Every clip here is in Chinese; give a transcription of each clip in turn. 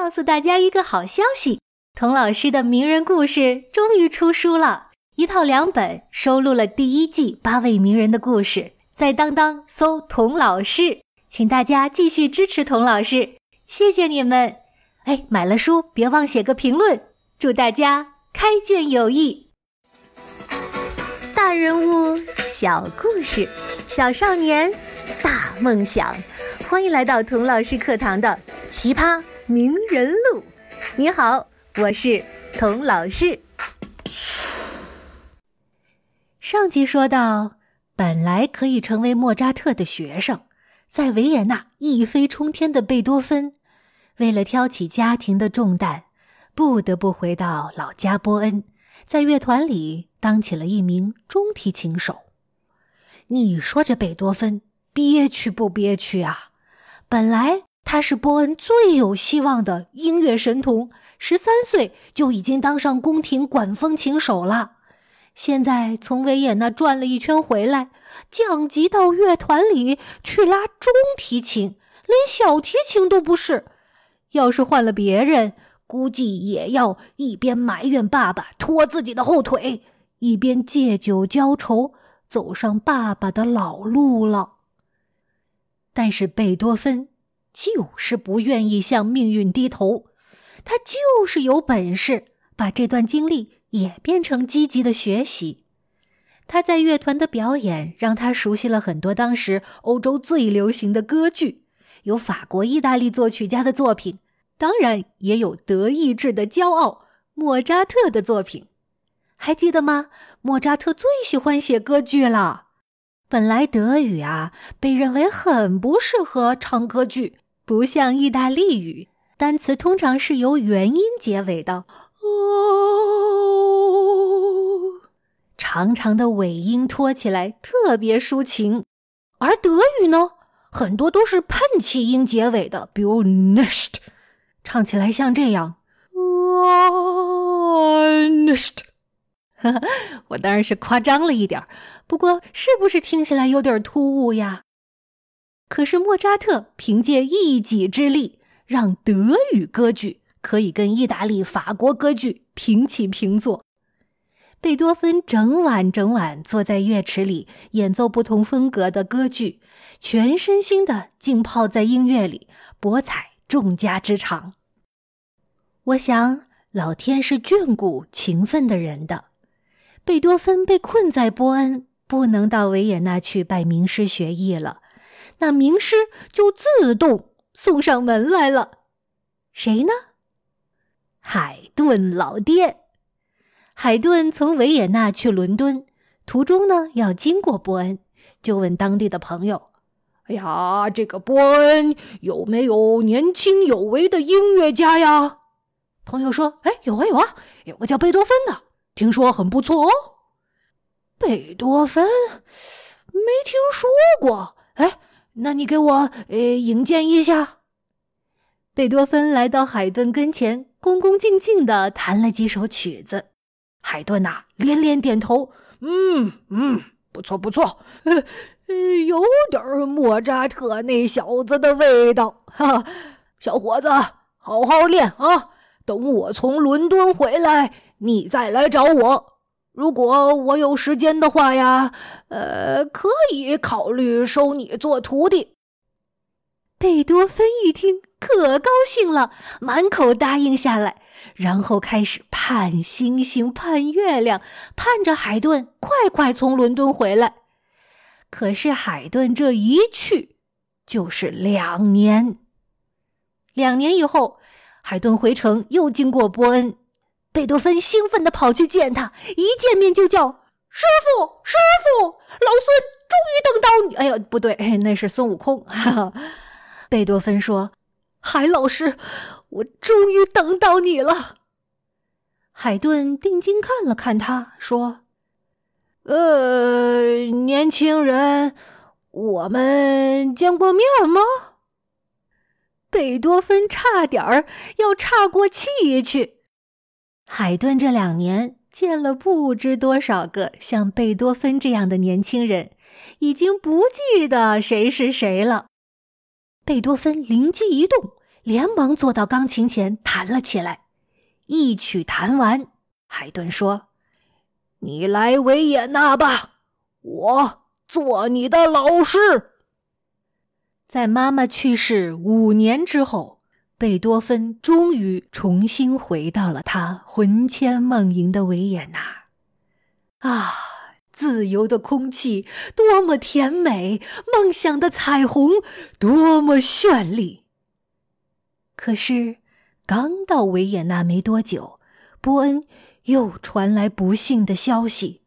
告诉大家一个好消息：童老师的名人故事终于出书了，一套两本，收录了第一季八位名人的故事。在当当搜“童老师”，请大家继续支持童老师，谢谢你们！哎，买了书别忘写个评论，祝大家开卷有益。大人物小故事，小少年大梦想，欢迎来到童老师课堂的奇葩。名人录，你好，我是童老师。上集说到，本来可以成为莫扎特的学生，在维也纳一飞冲天的贝多芬，为了挑起家庭的重担，不得不回到老家波恩，在乐团里当起了一名中提琴手。你说这贝多芬憋屈不憋屈啊？本来。他是波恩最有希望的音乐神童，十三岁就已经当上宫廷管风琴手了。现在从维也纳转了一圈回来，降级到乐团里去拉中提琴，连小提琴都不是。要是换了别人，估计也要一边埋怨爸爸拖自己的后腿，一边借酒浇愁，走上爸爸的老路了。但是贝多芬。就是不愿意向命运低头，他就是有本事把这段经历也变成积极的学习。他在乐团的表演让他熟悉了很多当时欧洲最流行的歌剧，有法国、意大利作曲家的作品，当然也有德意志的骄傲莫扎特的作品。还记得吗？莫扎特最喜欢写歌剧了。本来德语啊，被认为很不适合唱歌剧。不像意大利语，单词通常是由元音结尾的，哦，长长的尾音拖起来特别抒情。而德语呢，很多都是喷气音结尾的，比如 nicht，唱起来像这样，，nicht。我当然是夸张了一点不过是不是听起来有点突兀呀？可是莫扎特凭借一己之力，让德语歌剧可以跟意大利、法国歌剧平起平坐。贝多芬整晚整晚坐在乐池里演奏不同风格的歌剧，全身心的浸泡在音乐里，博采众家之长。我想，老天是眷顾勤奋的人的。贝多芬被困在波恩，不能到维也纳去拜名师学艺了。那名师就自动送上门来了，谁呢？海顿老爹。海顿从维也纳去伦敦，途中呢要经过波恩，就问当地的朋友：“哎呀，这个波恩有没有年轻有为的音乐家呀？”朋友说：“哎，有啊有啊，有个叫贝多芬的，听说很不错哦。”贝多芬没听说过，哎。那你给我呃引荐一下。贝多芬来到海顿跟前，恭恭敬敬的弹了几首曲子。海顿呐连连点头，嗯嗯，不错不错，呃有点莫扎特那小子的味道。哈，小伙子，好好练啊！等我从伦敦回来，你再来找我。如果我有时间的话呀，呃，可以考虑收你做徒弟。贝多芬一听可高兴了，满口答应下来，然后开始盼星星盼月亮，盼着海顿快快从伦敦回来。可是海顿这一去就是两年。两年以后，海顿回城又经过波恩。贝多芬兴奋地跑去见他，一见面就叫师傅，师傅，老孙终于等到你！哎呀，不对，那是孙悟空。哈哈。贝多芬说：“海老师，我终于等到你了。”海顿定睛看了看他，说：“呃，年轻人，我们见过面吗？”贝多芬差点儿要岔过气去。海顿这两年见了不知多少个像贝多芬这样的年轻人，已经不记得谁是谁了。贝多芬灵机一动，连忙坐到钢琴前弹了起来。一曲弹完，海顿说：“你来维也纳吧，我做你的老师。”在妈妈去世五年之后，贝多芬终于重新回到了他魂牵梦萦的维也纳。啊，自由的空气多么甜美，梦想的彩虹多么绚丽。可是，刚到维也纳没多久，波恩又传来不幸的消息：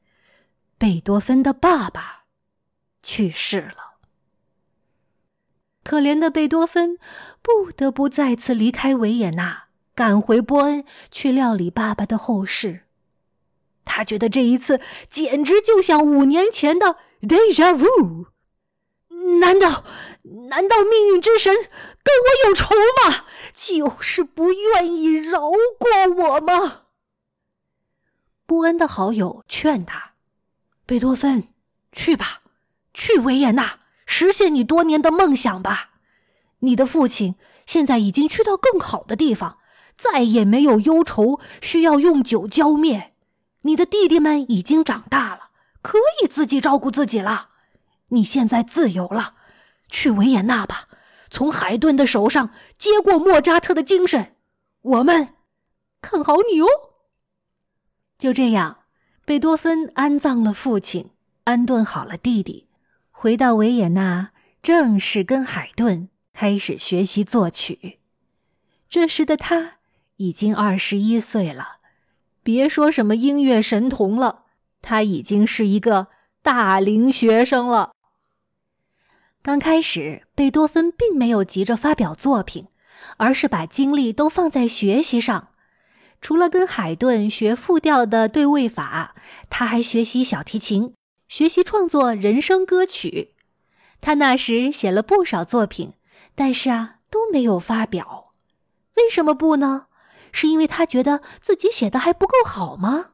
贝多芬的爸爸去世了。可怜的贝多芬不得不再次离开维也纳，赶回波恩去料理爸爸的后事。他觉得这一次简直就像五年前的 déjà vu。难道，难道命运之神跟我有仇吗？就是不愿意饶过我吗？波恩的好友劝他：“贝多芬，去吧，去维也纳。”实现你多年的梦想吧！你的父亲现在已经去到更好的地方，再也没有忧愁需要用酒浇灭。你的弟弟们已经长大了，可以自己照顾自己了。你现在自由了，去维也纳吧，从海顿的手上接过莫扎特的精神。我们看好你哦。就这样，贝多芬安葬了父亲，安顿好了弟弟。回到维也纳，正式跟海顿开始学习作曲。这时的他已经二十一岁了，别说什么音乐神童了，他已经是一个大龄学生了。刚开始，贝多芬并没有急着发表作品，而是把精力都放在学习上。除了跟海顿学复调的对位法，他还学习小提琴。学习创作人生歌曲，他那时写了不少作品，但是啊都没有发表。为什么不呢？是因为他觉得自己写的还不够好吗？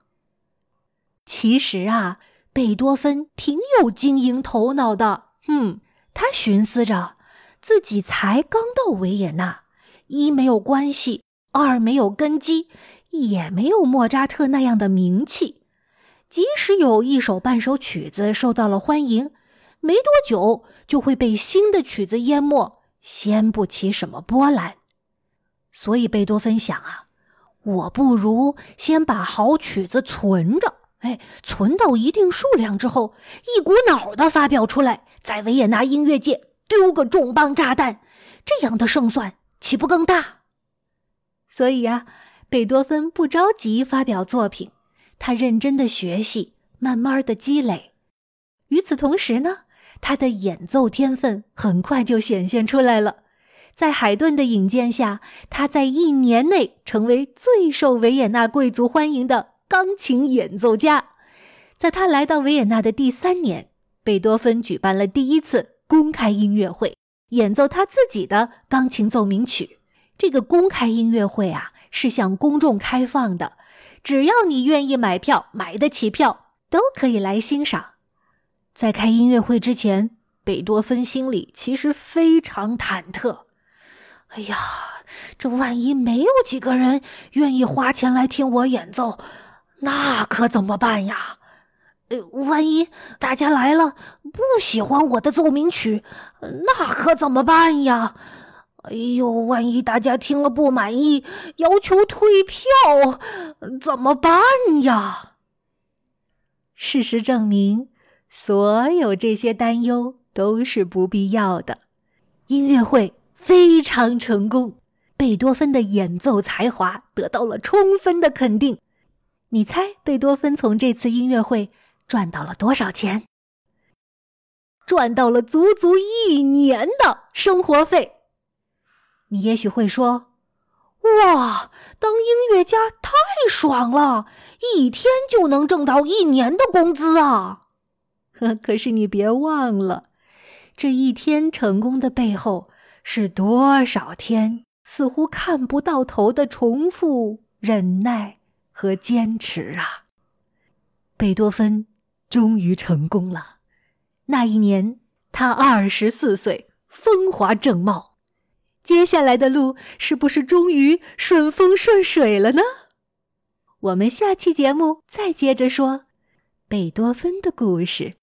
其实啊，贝多芬挺有经营头脑的。嗯，他寻思着，自己才刚到维也纳，一没有关系，二没有根基，也没有莫扎特那样的名气。即使有一首半首曲子受到了欢迎，没多久就会被新的曲子淹没，掀不起什么波澜。所以贝多芬想啊，我不如先把好曲子存着，哎，存到一定数量之后，一股脑的发表出来，在维也纳音乐界丢个重磅炸弹，这样的胜算岂不更大？所以呀，贝多芬不着急发表作品。他认真的学习，慢慢的积累。与此同时呢，他的演奏天分很快就显现出来了。在海顿的引荐下，他在一年内成为最受维也纳贵族欢迎的钢琴演奏家。在他来到维也纳的第三年，贝多芬举办了第一次公开音乐会，演奏他自己的钢琴奏鸣曲。这个公开音乐会啊，是向公众开放的。只要你愿意买票，买得起票，都可以来欣赏。在开音乐会之前，贝多芬心里其实非常忐忑。哎呀，这万一没有几个人愿意花钱来听我演奏，那可怎么办呀？呃，万一大家来了不喜欢我的奏鸣曲，那可怎么办呀？哎呦，万一大家听了不满意，要求退票，怎么办呀？事实证明，所有这些担忧都是不必要的。音乐会非常成功，贝多芬的演奏才华得到了充分的肯定。你猜，贝多芬从这次音乐会赚到了多少钱？赚到了足足一年的生活费。你也许会说：“哇，当音乐家太爽了，一天就能挣到一年的工资啊！”呵，可是你别忘了，这一天成功的背后是多少天似乎看不到头的重复、忍耐和坚持啊！贝多芬终于成功了。那一年，他二十四岁，风华正茂。接下来的路是不是终于顺风顺水了呢？我们下期节目再接着说贝多芬的故事。